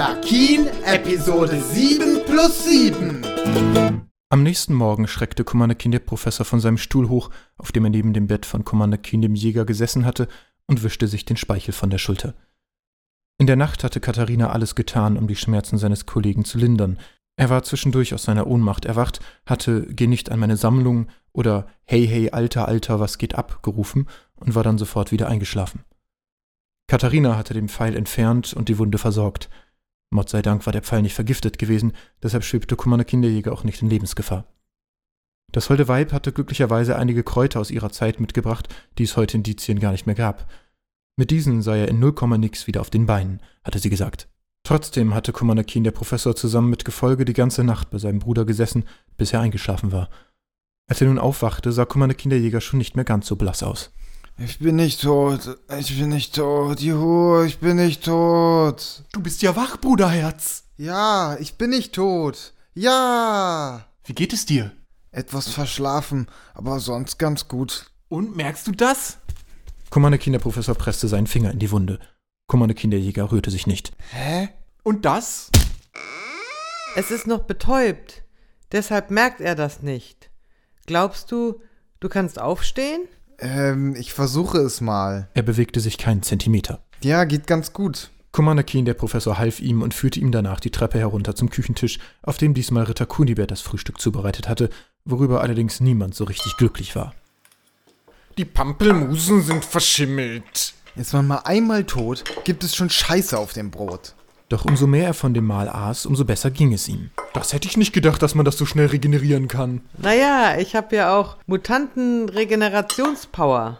Keen, Episode 7 plus 7. Am nächsten Morgen schreckte Commander Keen der Professor von seinem Stuhl hoch, auf dem er neben dem Bett von Commander Keen dem Jäger gesessen hatte, und wischte sich den Speichel von der Schulter. In der Nacht hatte Katharina alles getan, um die Schmerzen seines Kollegen zu lindern. Er war zwischendurch aus seiner Ohnmacht erwacht, hatte Geh nicht an meine Sammlung oder Hey, hey, Alter, Alter, was geht ab gerufen und war dann sofort wieder eingeschlafen. Katharina hatte den Pfeil entfernt und die Wunde versorgt. Mott sei Dank war der Pfeil nicht vergiftet gewesen, deshalb schwebte Commander Kinderjäger auch nicht in Lebensgefahr. Das holde Weib hatte glücklicherweise einige Kräuter aus ihrer Zeit mitgebracht, die es heute in Dizien gar nicht mehr gab. Mit diesen sei er in null Komma nix wieder auf den Beinen, hatte sie gesagt. Trotzdem hatte Keen der Professor zusammen mit Gefolge die ganze Nacht bei seinem Bruder gesessen, bis er eingeschlafen war. Als er nun aufwachte, sah Keen der Jäger schon nicht mehr ganz so blass aus. Ich bin nicht tot. Ich bin nicht tot. Juhu, ich bin nicht tot. Du bist ja wach, Bruderherz. Ja, ich bin nicht tot. Ja. Wie geht es dir? Etwas verschlafen, aber sonst ganz gut. Und merkst du das? Commander Kinderprofessor presste seinen Finger in die Wunde. Commander Kinderjäger rührte sich nicht. Hä? Und das? Es ist noch betäubt. Deshalb merkt er das nicht. Glaubst du, du kannst aufstehen? Ähm, ich versuche es mal. Er bewegte sich keinen Zentimeter. Ja, geht ganz gut. Commander Keen, der Professor, half ihm und führte ihm danach die Treppe herunter zum Küchentisch, auf dem diesmal Ritter Kunibert das Frühstück zubereitet hatte, worüber allerdings niemand so richtig glücklich war. Die Pampelmusen sind verschimmelt. Ist man mal einmal tot, gibt es schon Scheiße auf dem Brot. Doch umso mehr er von dem Mahl aß, umso besser ging es ihm. Das hätte ich nicht gedacht, dass man das so schnell regenerieren kann. Naja, ich habe ja auch Mutanten-Regenerationspower.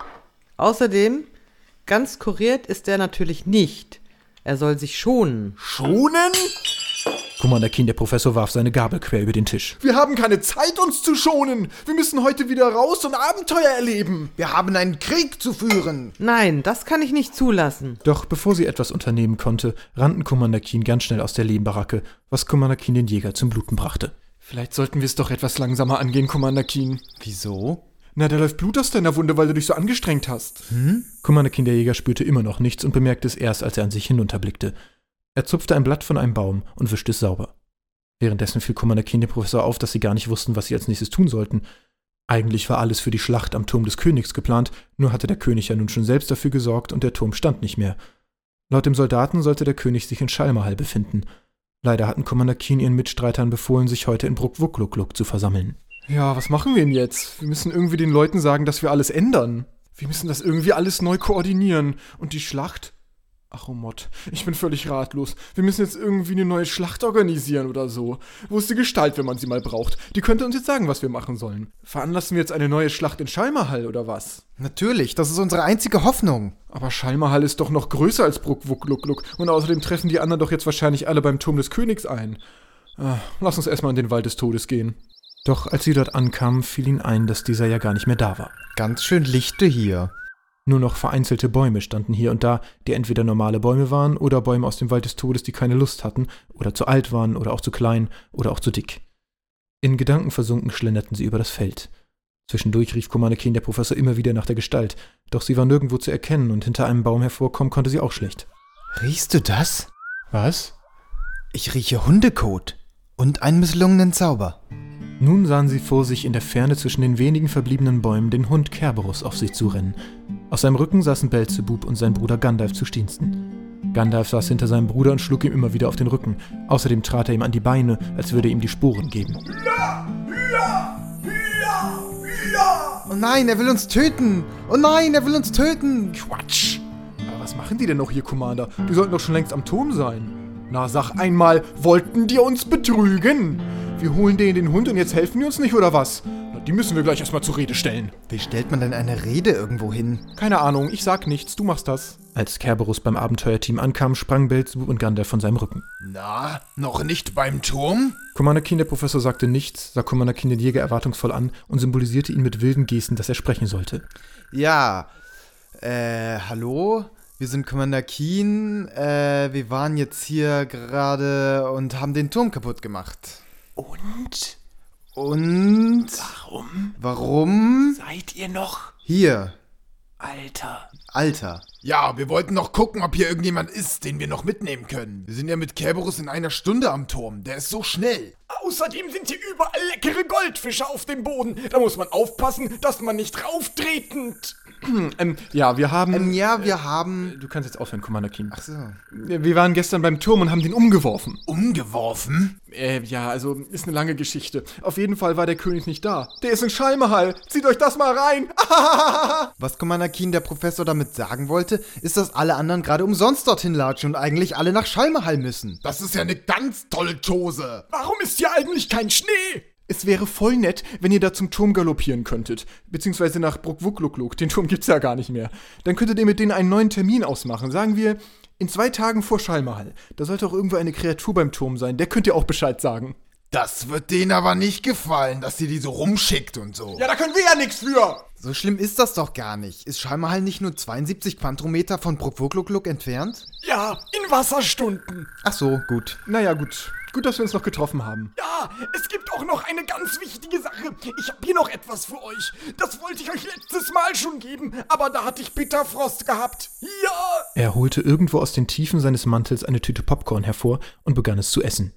Außerdem, ganz kuriert ist er natürlich nicht. Er soll sich schonen. Schonen? Commander Keen, der Professor, warf seine Gabel quer über den Tisch. Wir haben keine Zeit, uns zu schonen. Wir müssen heute wieder raus und Abenteuer erleben. Wir haben einen Krieg zu führen. Nein, das kann ich nicht zulassen. Doch bevor sie etwas unternehmen konnte, rannten Commander Keen ganz schnell aus der Lehmbaracke, was Commander Keen den Jäger zum Bluten brachte. Vielleicht sollten wir es doch etwas langsamer angehen, Commander Keen. Wieso? Na, da läuft Blut aus deiner Wunde, weil du dich so angestrengt hast. Hm? Commander Keen, der Jäger, spürte immer noch nichts und bemerkte es erst, als er an sich hinunterblickte. Er zupfte ein Blatt von einem Baum und wischte es sauber. Währenddessen fiel Commander Keen dem Professor auf, dass sie gar nicht wussten, was sie als nächstes tun sollten. Eigentlich war alles für die Schlacht am Turm des Königs geplant, nur hatte der König ja nun schon selbst dafür gesorgt und der Turm stand nicht mehr. Laut dem Soldaten sollte der König sich in Schalmerhall befinden. Leider hatten Commander Keen ihren Mitstreitern befohlen, sich heute in Bruckwuckluckluk zu versammeln. Ja, was machen wir denn jetzt? Wir müssen irgendwie den Leuten sagen, dass wir alles ändern. Wir müssen das irgendwie alles neu koordinieren. Und die Schlacht? Ach, oh Mott, ich bin völlig ratlos. Wir müssen jetzt irgendwie eine neue Schlacht organisieren oder so. Wo ist die Gestalt, wenn man sie mal braucht? Die könnte uns jetzt sagen, was wir machen sollen. Veranlassen wir jetzt eine neue Schlacht in Schalmerhall oder was? Natürlich, das ist unsere einzige Hoffnung. Aber Schalmerhall ist doch noch größer als Bruckwuckluckluck und außerdem treffen die anderen doch jetzt wahrscheinlich alle beim Turm des Königs ein. Ah, lass uns erstmal in den Wald des Todes gehen. Doch als sie dort ankamen, fiel ihnen ein, dass dieser ja gar nicht mehr da war. Ganz schön lichte hier. Nur noch vereinzelte Bäume standen hier und da, die entweder normale Bäume waren oder Bäume aus dem Wald des Todes, die keine Lust hatten oder zu alt waren oder auch zu klein oder auch zu dick. In Gedanken versunken schlenderten sie über das Feld. Zwischendurch rief Komaneken der Professor immer wieder nach der Gestalt, doch sie war nirgendwo zu erkennen und hinter einem Baum hervorkommen konnte sie auch schlecht. Riechst du das? Was? Ich rieche Hundekot und einen misslungenen Zauber. Nun sahen sie vor sich in der Ferne zwischen den wenigen verbliebenen Bäumen den Hund Kerberus auf sich zurennen. Aus seinem Rücken saßen Belzebub und sein Bruder Gandalf zu Stiensten. Gandalf saß hinter seinem Bruder und schlug ihm immer wieder auf den Rücken. Außerdem trat er ihm an die Beine, als würde er ihm die Sporen geben. Ja, ja, ja, ja. Oh nein, er will uns töten! Oh nein, er will uns töten! Quatsch! Aber was machen die denn noch hier, Commander? Die sollten doch schon längst am Turm sein. Na, sag einmal, wollten die uns betrügen? Wir holen denen den Hund und jetzt helfen die uns nicht, oder was? Die müssen wir gleich erstmal zur Rede stellen. Wie stellt man denn eine Rede irgendwo hin? Keine Ahnung, ich sag nichts, du machst das. Als Kerberus beim Abenteuerteam ankam, sprang Belzebub und Gandalf von seinem Rücken. Na, noch nicht beim Turm? Commander Keen, der Professor, sagte nichts, sah Commander Keen den Jäger erwartungsvoll an und symbolisierte ihn mit wilden Gesten, dass er sprechen sollte. Ja, äh, hallo? Wir sind Commander Keen. Äh, wir waren jetzt hier gerade und haben den Turm kaputt gemacht. Und? Und? Warum? Warum? Seid ihr noch? Hier. Alter. Alter. Ja, wir wollten noch gucken, ob hier irgendjemand ist, den wir noch mitnehmen können. Wir sind ja mit Kerberus in einer Stunde am Turm. Der ist so schnell. Außerdem sind hier überall leckere Goldfische auf dem Boden. Da muss man aufpassen, dass man nicht rauftretend. ähm, ja, wir haben. Ähm, ja, wir haben. Du kannst jetzt aufhören, Commander Keen. Ach so. Wir waren gestern beim Turm und haben den umgeworfen. Umgeworfen? Äh, ja, also ist eine lange Geschichte. Auf jeden Fall war der König nicht da. Der ist in Schalmehall. Zieht euch das mal rein. Was Commander Keen der Professor damit sagen wollte, ist, dass alle anderen gerade umsonst dorthin latschen und eigentlich alle nach Schalmehall müssen. Das ist ja eine ganz tolle Chose. Warum ist hier eigentlich kein Schnee? Es wäre voll nett, wenn ihr da zum Turm galoppieren könntet. Beziehungsweise nach Bruckwuckluckluk. Den Turm gibt's ja gar nicht mehr. Dann könntet ihr mit denen einen neuen Termin ausmachen. Sagen wir, in zwei Tagen vor Schallmahal. Da sollte auch irgendwo eine Kreatur beim Turm sein. Der könnt ihr auch Bescheid sagen. Das wird denen aber nicht gefallen, dass sie die so rumschickt und so. Ja, da können wir ja nichts für. So schlimm ist das doch gar nicht. Ist Schalmahal nicht nur 72 Quantrometer von Bruckwucklukluk entfernt? Ja, in Wasserstunden. Ach so, gut. Naja, gut. Gut, dass wir uns noch getroffen haben. Ja, es gibt auch noch eine ganz wichtige Sache. Ich habe hier noch etwas für euch. Das wollte ich euch letztes Mal schon geben, aber da hatte ich Bitterfrost gehabt. Ja! Er holte irgendwo aus den Tiefen seines Mantels eine Tüte Popcorn hervor und begann es zu essen.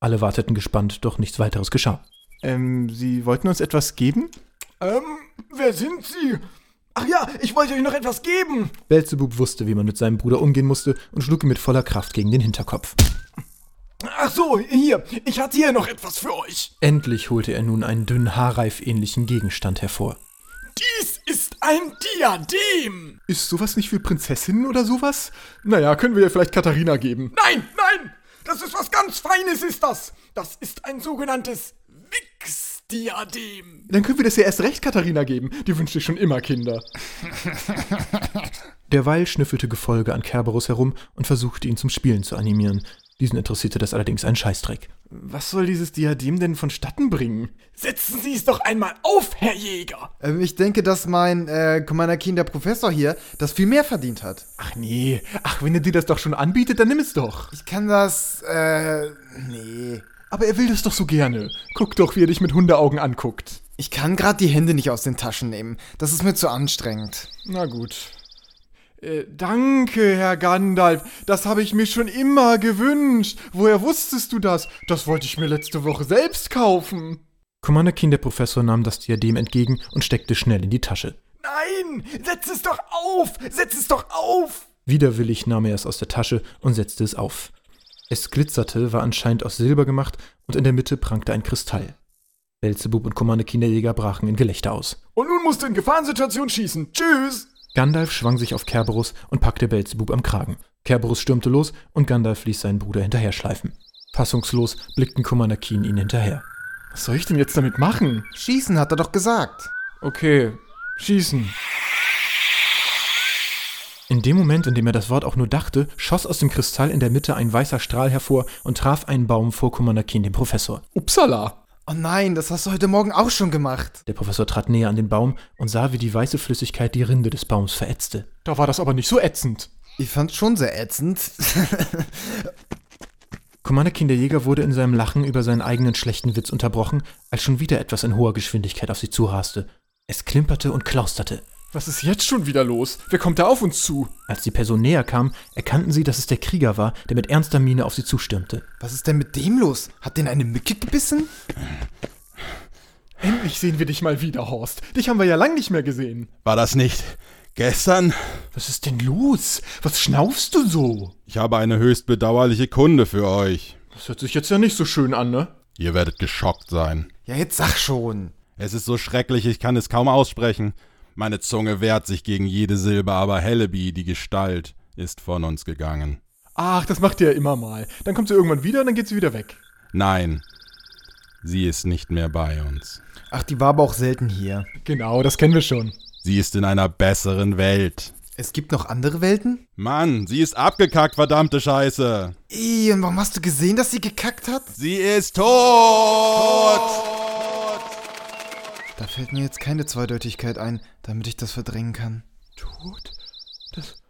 Alle warteten gespannt, doch nichts weiteres geschah. Ähm, Sie wollten uns etwas geben? Ähm, wer sind Sie? Ach ja, ich wollte euch noch etwas geben. Belzebub wusste, wie man mit seinem Bruder umgehen musste und schlug ihm mit voller Kraft gegen den Hinterkopf. Ach so, hier, ich hatte hier noch etwas für euch. Endlich holte er nun einen dünnen Haarreif-ähnlichen Gegenstand hervor. Dies ist ein Diadem. Ist sowas nicht für Prinzessinnen oder sowas? Naja, können wir ja vielleicht Katharina geben. Nein, nein, das ist was ganz Feines, ist das. Das ist ein sogenanntes Wix-Diadem. Dann können wir das ja erst recht Katharina geben. Die wünscht sich schon immer Kinder. Derweil schnüffelte Gefolge an Kerberus herum und versuchte ihn zum Spielen zu animieren. Diesen interessierte das allerdings einen Scheißdreck. Was soll dieses Diadem denn vonstatten bringen? Setzen Sie es doch einmal auf, Herr Jäger! Ähm, ich denke, dass mein äh, Commander Keen, der Professor hier, das viel mehr verdient hat. Ach nee, ach, wenn er dir das doch schon anbietet, dann nimm es doch. Ich kann das, äh, nee. Aber er will das doch so gerne. Guck doch, wie er dich mit Hundeaugen anguckt. Ich kann gerade die Hände nicht aus den Taschen nehmen. Das ist mir zu anstrengend. Na gut, äh, danke, Herr Gandalf. Das habe ich mir schon immer gewünscht. Woher wusstest du das? Das wollte ich mir letzte Woche selbst kaufen. Commander Keen, der Professor, nahm das Diadem entgegen und steckte schnell in die Tasche. Nein! Setz es doch auf! Setz es doch auf! Widerwillig nahm er es aus der Tasche und setzte es auf. Es glitzerte, war anscheinend aus Silber gemacht und in der Mitte prangte ein Kristall. Belzebub und Commander Keen der Jäger brachen in Gelächter aus. Und nun musst du in Gefahrensituation schießen. Tschüss! Gandalf schwang sich auf Kerberus und packte Belzebub am Kragen. Kerberus stürmte los und Gandalf ließ seinen Bruder hinterher schleifen. Fassungslos blickten Commander Keen ihn hinterher. Was soll ich denn jetzt damit machen? Schießen, hat er doch gesagt. Okay, schießen. In dem Moment, in dem er das Wort auch nur dachte, schoss aus dem Kristall in der Mitte ein weißer Strahl hervor und traf einen Baum vor Commander Keen, dem Professor. Upsala! Oh nein, das hast du heute Morgen auch schon gemacht. Der Professor trat näher an den Baum und sah, wie die weiße Flüssigkeit die Rinde des Baums verätzte. Da war das aber nicht so ätzend. Ich fand's schon sehr ätzend. Commander Kinderjäger wurde in seinem Lachen über seinen eigenen schlechten Witz unterbrochen, als schon wieder etwas in hoher Geschwindigkeit auf sie zuraste. Es klimperte und klausterte. Was ist jetzt schon wieder los? Wer kommt da auf uns zu? Als die Person näher kam, erkannten sie, dass es der Krieger war, der mit ernster Miene auf sie zustürmte. Was ist denn mit dem los? Hat den eine Mücke gebissen? Endlich sehen wir dich mal wieder, Horst. Dich haben wir ja lang nicht mehr gesehen. War das nicht gestern? Was ist denn los? Was schnaufst du so? Ich habe eine höchst bedauerliche Kunde für euch. Das hört sich jetzt ja nicht so schön an, ne? Ihr werdet geschockt sein. Ja, jetzt sag schon. Es ist so schrecklich, ich kann es kaum aussprechen. Meine Zunge wehrt sich gegen jede Silbe, aber Helleby, die Gestalt, ist von uns gegangen. Ach, das macht ihr ja immer mal. Dann kommt sie irgendwann wieder und dann geht sie wieder weg. Nein, sie ist nicht mehr bei uns. Ach, die war aber auch selten hier. Genau, das kennen wir schon. Sie ist in einer besseren Welt. Es gibt noch andere Welten? Mann, sie ist abgekackt, verdammte Scheiße. Ih, und warum hast du gesehen, dass sie gekackt hat? Sie ist tot! Da fällt mir jetzt keine Zweideutigkeit ein, damit ich das verdrängen kann. Tot? Das.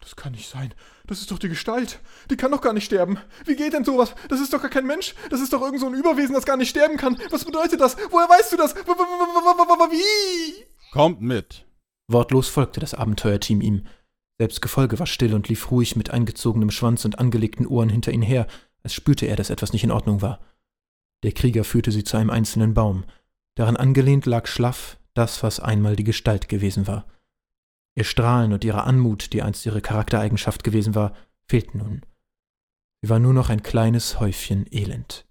Das kann nicht sein. Das ist doch die Gestalt. Die kann doch gar nicht sterben. Wie geht denn sowas? Das ist doch gar kein Mensch. Das ist doch irgend so ein Überwesen, das gar nicht sterben kann. Was bedeutet das? Woher weißt du das? Wie? Kommt mit. Wortlos folgte das Abenteuerteam ihm. Selbst Gefolge war still und lief ruhig mit eingezogenem Schwanz und angelegten Ohren hinter ihnen her, als spürte er, dass etwas nicht in Ordnung war. Der Krieger führte sie zu einem einzelnen Baum. Daran angelehnt lag schlaff das, was einmal die Gestalt gewesen war. Ihr Strahlen und ihre Anmut, die einst ihre Charaktereigenschaft gewesen war, fehlten nun. Sie war nur noch ein kleines Häufchen Elend.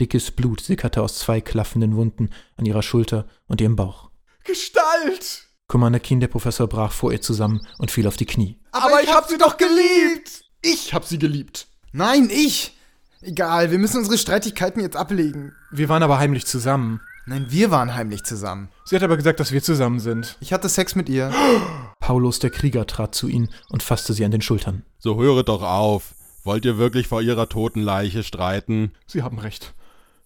Dickes Blut sickerte aus zwei klaffenden Wunden an ihrer Schulter und ihrem Bauch. Gestalt! Commander Keen, der Professor, brach vor ihr zusammen und fiel auf die Knie. Aber, ich hab sie doch geliebt! Ich hab sie geliebt. Nein, ich! Egal, wir müssen unsere Streitigkeiten jetzt ablegen. Wir waren aber heimlich zusammen. Nein, wir waren heimlich zusammen. Sie hat aber gesagt, dass wir zusammen sind. Ich hatte Sex mit ihr. Paulus, der Krieger, trat zu ihnen und fasste sie an den Schultern. So höre doch auf. Wollt ihr wirklich vor ihrer toten Leiche streiten? Sie haben recht.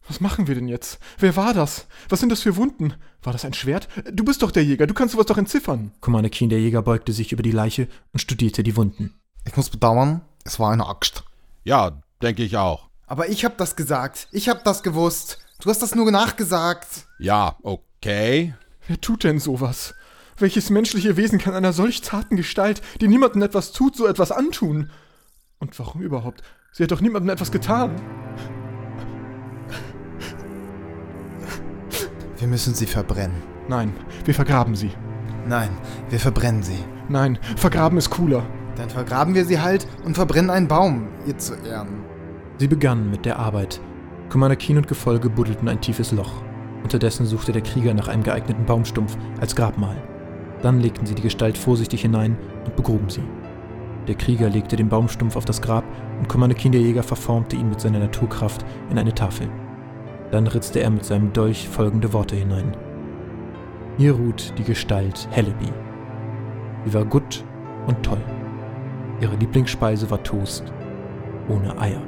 Was machen wir denn jetzt? Wer war das? Was sind das für Wunden? War das ein Schwert? Du bist doch der Jäger, du kannst sowas doch entziffern. Commander Keen, der Jäger, beugte sich über die Leiche und studierte die Wunden. Ich muss bedauern, es war eine Axt. Ja, denke ich auch. Aber ich hab das gesagt. Ich hab das gewusst. Du hast das nur nachgesagt. Ja, okay. Wer tut denn sowas? Welches menschliche Wesen kann einer solch zarten Gestalt, die niemandem etwas tut, so etwas antun? Und warum überhaupt? Sie hat doch niemandem etwas getan. Wir müssen sie verbrennen. Nein, wir vergraben sie. Nein, wir verbrennen sie. Nein, vergraben ist cooler. Dann vergraben wir sie halt und verbrennen einen Baum, ihr zu Ehren. Sie begannen mit der Arbeit. Keen und Gefolge buddelten ein tiefes Loch. Unterdessen suchte der Krieger nach einem geeigneten Baumstumpf als Grabmal. Dann legten sie die Gestalt vorsichtig hinein und begruben sie. Der Krieger legte den Baumstumpf auf das Grab und Keen der Jäger verformte ihn mit seiner Naturkraft in eine Tafel. Dann ritzte er mit seinem Dolch folgende Worte hinein. Hier ruht die Gestalt Helleby. Sie war gut und toll. Ihre Lieblingsspeise war Toast ohne Eier.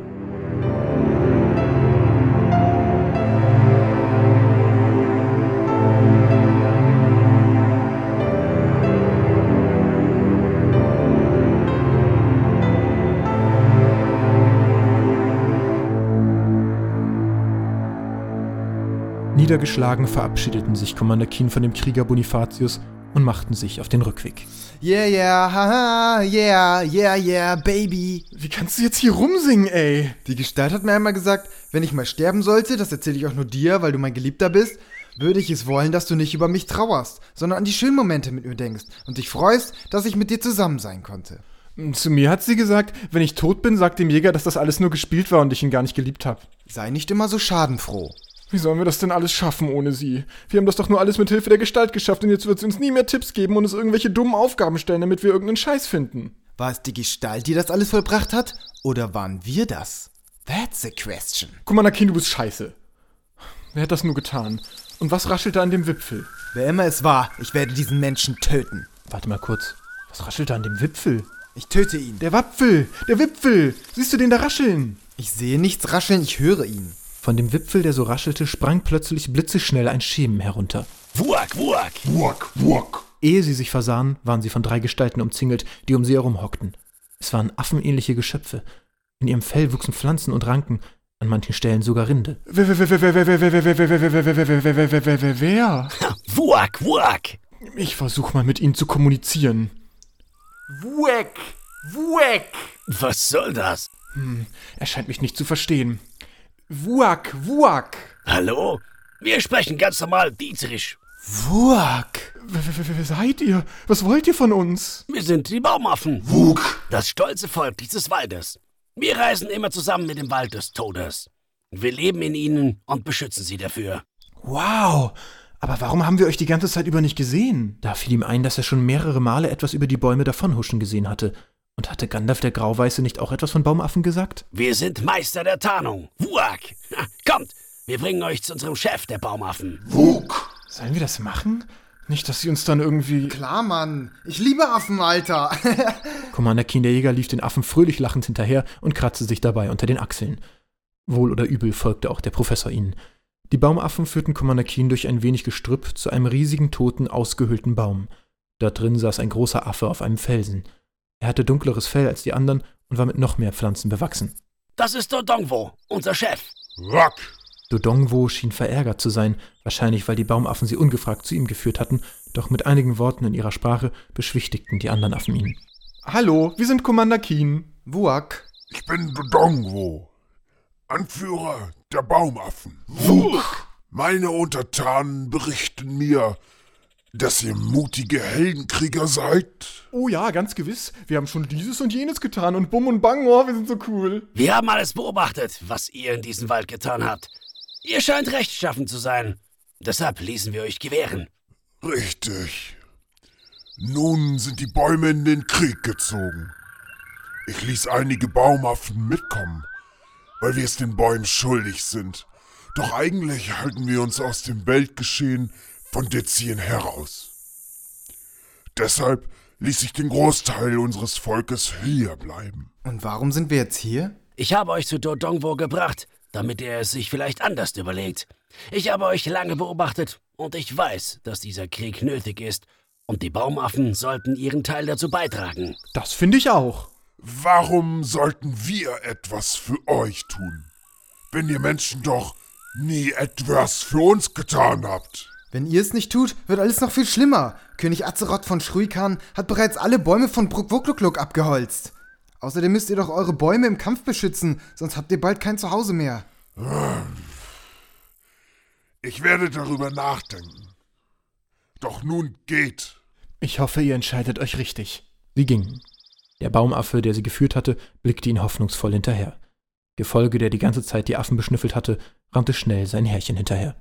Niedergeschlagen verabschiedeten sich Commander Keen von dem Krieger Bonifatius und machten sich auf den Rückweg. Yeah, yeah, haha, yeah, yeah, yeah, baby. Wie kannst du jetzt hier rumsingen, ey? Die Gestalt hat mir einmal gesagt, wenn ich mal sterben sollte, das erzähle ich auch nur dir, weil du mein Geliebter bist, würde ich es wollen, dass du nicht über mich trauerst, sondern an die schönen Momente mit mir denkst und dich freust, dass ich mit dir zusammen sein konnte. Zu mir hat sie gesagt, wenn ich tot bin, sagt dem Jäger, dass das alles nur gespielt war und ich ihn gar nicht geliebt habe. Sei nicht immer so schadenfroh. Wie sollen wir das denn alles schaffen ohne sie? Wir haben das doch nur alles mit Hilfe der Gestalt geschafft und jetzt wird sie uns nie mehr Tipps geben und uns irgendwelche dummen Aufgaben stellen, damit wir irgendeinen Scheiß finden. War es die Gestalt, die das alles vollbracht hat? Oder waren wir das? That's a question. Commander Keen, du bist scheiße. Wer hat das nur getan? Und was raschelt da an dem Wipfel? Wer immer es war, ich werde diesen Menschen töten. Warte mal kurz. Was raschelt da an dem Wipfel? Ich töte ihn. Der Wapfel! Der Wipfel! Siehst du den da rascheln? Ich sehe nichts rascheln, ich höre ihn. Von dem Wipfel, der so raschelte, sprang plötzlich blitzeschnell ein Schemen herunter. Wuak, wuak! Wuak, wuak! Ehe sie sich versahen, waren sie von drei Gestalten umzingelt, die um sie herumhockten. Es waren affenähnliche Geschöpfe. In ihrem Fell wuchsen Pflanzen und Ranken, an manchen Stellen sogar Rinde. Wer? Wuak, wuak! Ich versuche mal mit ihnen zu kommunizieren. Wuek! Wuek! Was soll das? Hm, er scheint mich nicht zu verstehen. Wuak, wuak. Hallo? Wir sprechen ganz normal Dietrich. Wuak. Wer, seid ihr? Was wollt ihr von uns? Wir sind die Baumaffen. Wuk. Das stolze Volk dieses Waldes. Wir reisen immer zusammen mit dem Wald des Todes. Wir leben in ihnen und beschützen sie dafür. Wow. Aber warum haben wir euch die ganze Zeit über nicht gesehen? Da fiel ihm ein, dass er schon mehrere Male etwas über die Bäume davonhuschen gesehen hatte. Und hatte Gandalf der Grauweiße nicht auch etwas von Baumaffen gesagt? Wir sind Meister der Tarnung. Wuak. Kommt, wir bringen euch zu unserem Chef der Baumaffen. Wuk. Sollen wir das machen? Nicht, dass sie uns dann irgendwie. Klar, Mann. Ich liebe Affen, Alter. Commander Keen der Jäger lief den Affen fröhlich lachend hinterher und kratzte sich dabei unter den Achseln. Wohl oder übel folgte auch der Professor ihnen. Die Baumaffen führten Commander Keen durch ein wenig Gestrüpp zu einem riesigen, toten, ausgehöhlten Baum. Da drin saß ein großer Affe auf einem Felsen. Er hatte dunkleres Fell als die anderen und war mit noch mehr Pflanzen bewachsen. Das ist Dodongwo, unser Chef. Ruck. Dodongwo schien verärgert zu sein, wahrscheinlich weil die Baumaffen sie ungefragt zu ihm geführt hatten, Doch mit einigen Worten in ihrer Sprache beschwichtigten die anderen Affen ihn. Hallo, wir sind Commander Keen. Wuak. Ich bin Dodongwo, Anführer der Baumaffen. Wuch! Meine Untertanen berichten mir, dass ihr mutige Heldenkrieger seid. Oh ja, ganz gewiss. Wir haben schon dieses und jenes getan und bumm und bang, oh, wir sind so cool. Wir haben alles beobachtet, was ihr in diesem Wald getan habt. Ihr scheint rechtschaffen zu sein. Deshalb ließen wir euch gewähren. Richtig. Nun sind die Bäume in den Krieg gezogen. Ich ließ einige Baumaffen mitkommen, weil wir es den Bäumen schuldig sind. Doch eigentlich halten wir uns aus dem Weltgeschehen von Dezien heraus. Deshalb ließ ich den Großteil unseres Volkes hier bleiben. Und warum sind wir jetzt hier? Ich habe euch zu Dodongwo gebracht, damit ihr es sich vielleicht anders überlegt. Ich habe euch lange beobachtet und ich weiß, dass dieser Krieg nötig ist und die Baumaffen sollten ihren Teil dazu beitragen. Das finde ich auch. Warum sollten wir etwas für euch tun, wenn ihr Menschen doch nie etwas für uns getan habt? Wenn ihr es nicht tut, wird alles noch viel schlimmer. König Azeroth von Shruikan hat bereits alle Bäume von Brukwukluk abgeholzt. Außerdem müsst ihr doch eure Bäume im Kampf beschützen, sonst habt ihr bald kein Zuhause mehr. Ich werde darüber nachdenken. Doch nun geht. Ich hoffe, ihr entscheidet euch richtig. Sie gingen. Der Baumaffe, der sie geführt hatte, blickte ihn hoffnungsvoll hinterher. Gefolge, der die ganze Zeit die Affen beschnüffelt hatte, rannte schnell sein Herrchen hinterher.